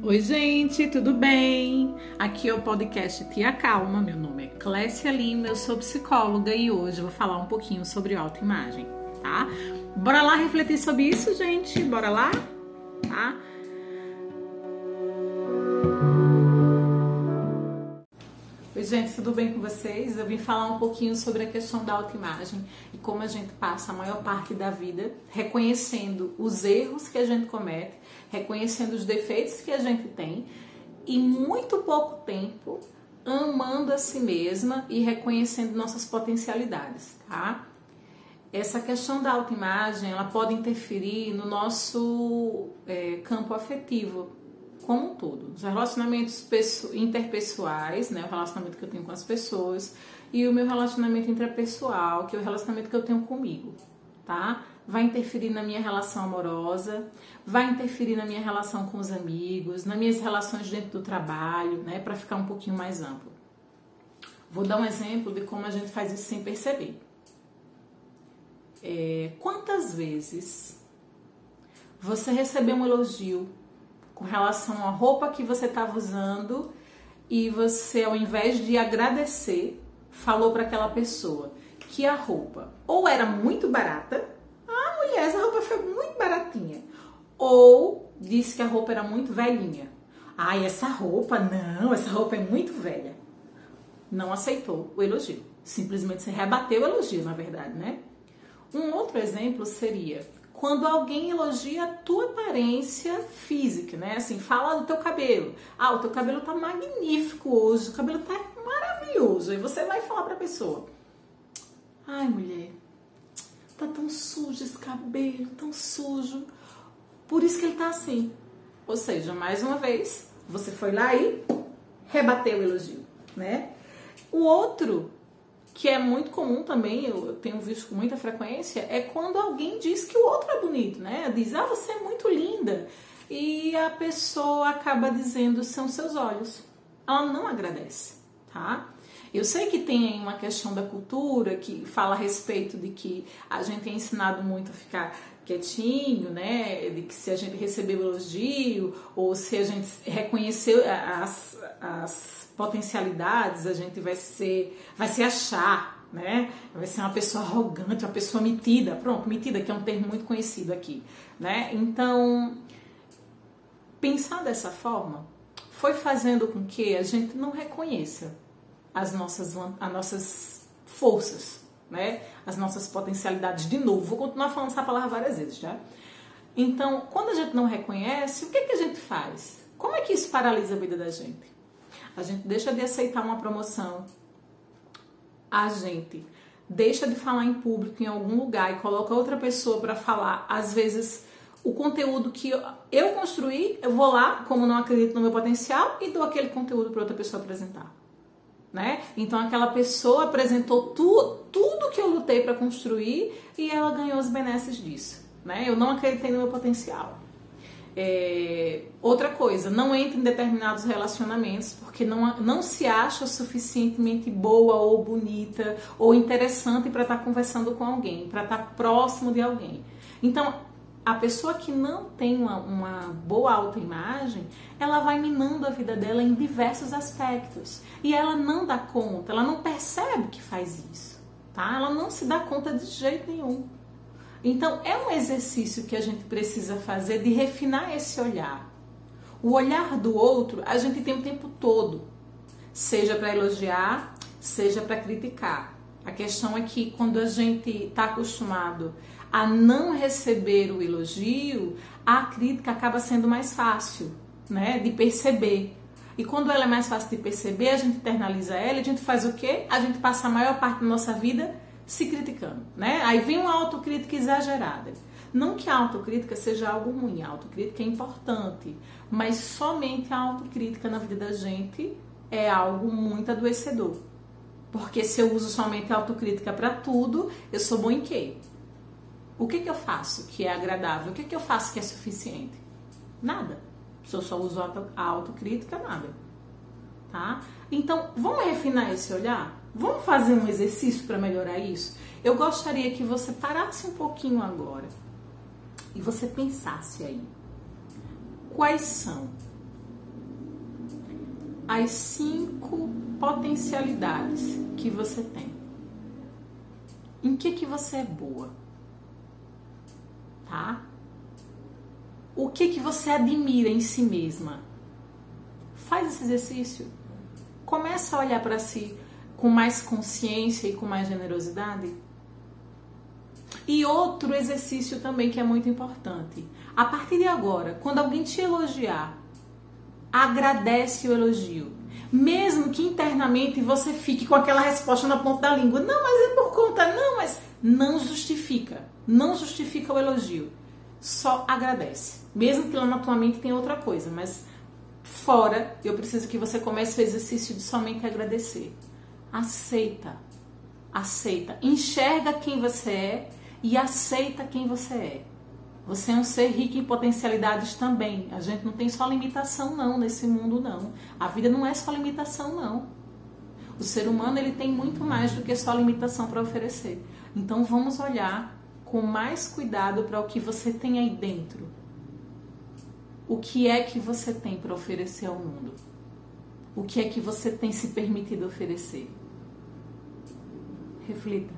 Oi, gente, tudo bem? Aqui é o podcast Tia Calma. Meu nome é Clécia Lima, eu sou psicóloga e hoje vou falar um pouquinho sobre autoimagem, tá? Bora lá refletir sobre isso, gente? Bora lá? Tá? Oi, gente, tudo bem com vocês? Eu vim falar um pouquinho sobre a questão da autoimagem e como a gente passa a maior parte da vida reconhecendo os erros que a gente comete, reconhecendo os defeitos que a gente tem e muito pouco tempo amando a si mesma e reconhecendo nossas potencialidades, tá? Essa questão da autoimagem, ela pode interferir no nosso é, campo afetivo, como um todo. Os relacionamentos interpessoais, né, o relacionamento que eu tenho com as pessoas, e o meu relacionamento intrapessoal, que é o relacionamento que eu tenho comigo, tá? Vai interferir na minha relação amorosa, vai interferir na minha relação com os amigos, nas minhas relações dentro do trabalho, né, para ficar um pouquinho mais amplo. Vou dar um exemplo de como a gente faz isso sem perceber. É, quantas vezes você recebeu um elogio com relação à roupa que você estava usando e você, ao invés de agradecer, falou para aquela pessoa que a roupa ou era muito barata, ah, mulher, essa roupa foi muito baratinha, ou disse que a roupa era muito velhinha. Ai, essa roupa, não, essa roupa é muito velha. Não aceitou o elogio. Simplesmente se rebateu o elogio, na verdade, né? Um outro exemplo seria quando alguém elogia a tua aparência física, né? Assim, fala do teu cabelo. Ah, o teu cabelo tá magnífico hoje, o cabelo tá maravilhoso. E você vai falar pra pessoa: Ai, mulher, tá tão sujo esse cabelo, tão sujo. Por isso que ele tá assim. Ou seja, mais uma vez, você foi lá e rebateu o elogio, né? O outro que é muito comum também, eu tenho visto com muita frequência, é quando alguém diz que o outro é bonito, né? Diz, ah, você é muito linda. E a pessoa acaba dizendo, são seus olhos. Ela não agradece, tá? Eu sei que tem uma questão da cultura que fala a respeito de que a gente é ensinado muito a ficar quietinho, né? De que se a gente recebeu elogio ou se a gente reconheceu as, as potencialidades, a gente vai ser, vai se achar, né? Vai ser uma pessoa arrogante, uma pessoa metida. Pronto, metida, que é um termo muito conhecido aqui, né? Então, pensar dessa forma foi fazendo com que a gente não reconheça as nossas, as nossas forças, né? As nossas potencialidades. De novo, vou continuar falando essa palavra várias vezes, tá? Então, quando a gente não reconhece, o que, que a gente faz? Como é que isso paralisa a vida da gente? A gente deixa de aceitar uma promoção, a gente deixa de falar em público em algum lugar e coloca outra pessoa para falar, às vezes o conteúdo que eu construí, eu vou lá, como não acredito no meu potencial, e dou aquele conteúdo para outra pessoa apresentar. Né? Então aquela pessoa apresentou tu, tudo que eu lutei para construir e ela ganhou os benesses disso. Né? Eu não acreditei no meu potencial. É, outra coisa, não entre em determinados relacionamentos porque não, não se acha suficientemente boa ou bonita ou interessante para estar tá conversando com alguém, para estar tá próximo de alguém. Então, a pessoa que não tem uma, uma boa autoimagem, ela vai minando a vida dela em diversos aspectos. E ela não dá conta, ela não percebe que faz isso, tá? Ela não se dá conta de jeito nenhum. Então, é um exercício que a gente precisa fazer de refinar esse olhar. O olhar do outro a gente tem o tempo todo, seja para elogiar, seja para criticar. A questão é que quando a gente está acostumado a não receber o elogio, a crítica acaba sendo mais fácil, né, de perceber. E quando ela é mais fácil de perceber, a gente internaliza ela, a gente faz o quê? A gente passa a maior parte da nossa vida se criticando, né? Aí vem uma autocrítica exagerada. Não que a autocrítica seja algo ruim, a autocrítica é importante, mas somente a autocrítica na vida da gente é algo muito adoecedor. Porque se eu uso somente a autocrítica para tudo, eu sou bom em quê? O que, que eu faço que é agradável? O que, que eu faço que é suficiente? Nada. Se eu só uso a autocrítica, nada. Tá? Então, vamos refinar esse olhar? Vamos fazer um exercício para melhorar isso? Eu gostaria que você parasse um pouquinho agora e você pensasse aí. Quais são as cinco potencialidades que você tem. Em que que você é boa? Tá? O que que você admira em si mesma? Faz esse exercício. Começa a olhar para si com mais consciência e com mais generosidade. E outro exercício também que é muito importante. A partir de agora, quando alguém te elogiar, agradece o elogio. Mesmo que internamente você fique com aquela resposta na ponta da língua. Não, mas é por conta. Não, mas não justifica. Não justifica o elogio. Só agradece. Mesmo que lá na tua mente tenha outra coisa. Mas fora, eu preciso que você comece o exercício de somente agradecer. Aceita. Aceita. Enxerga quem você é e aceita quem você é. Você é um ser rico em potencialidades também. A gente não tem só limitação não nesse mundo não. A vida não é só limitação não. O ser humano ele tem muito mais do que só limitação para oferecer. Então vamos olhar com mais cuidado para o que você tem aí dentro. O que é que você tem para oferecer ao mundo? O que é que você tem se permitido oferecer? Reflita.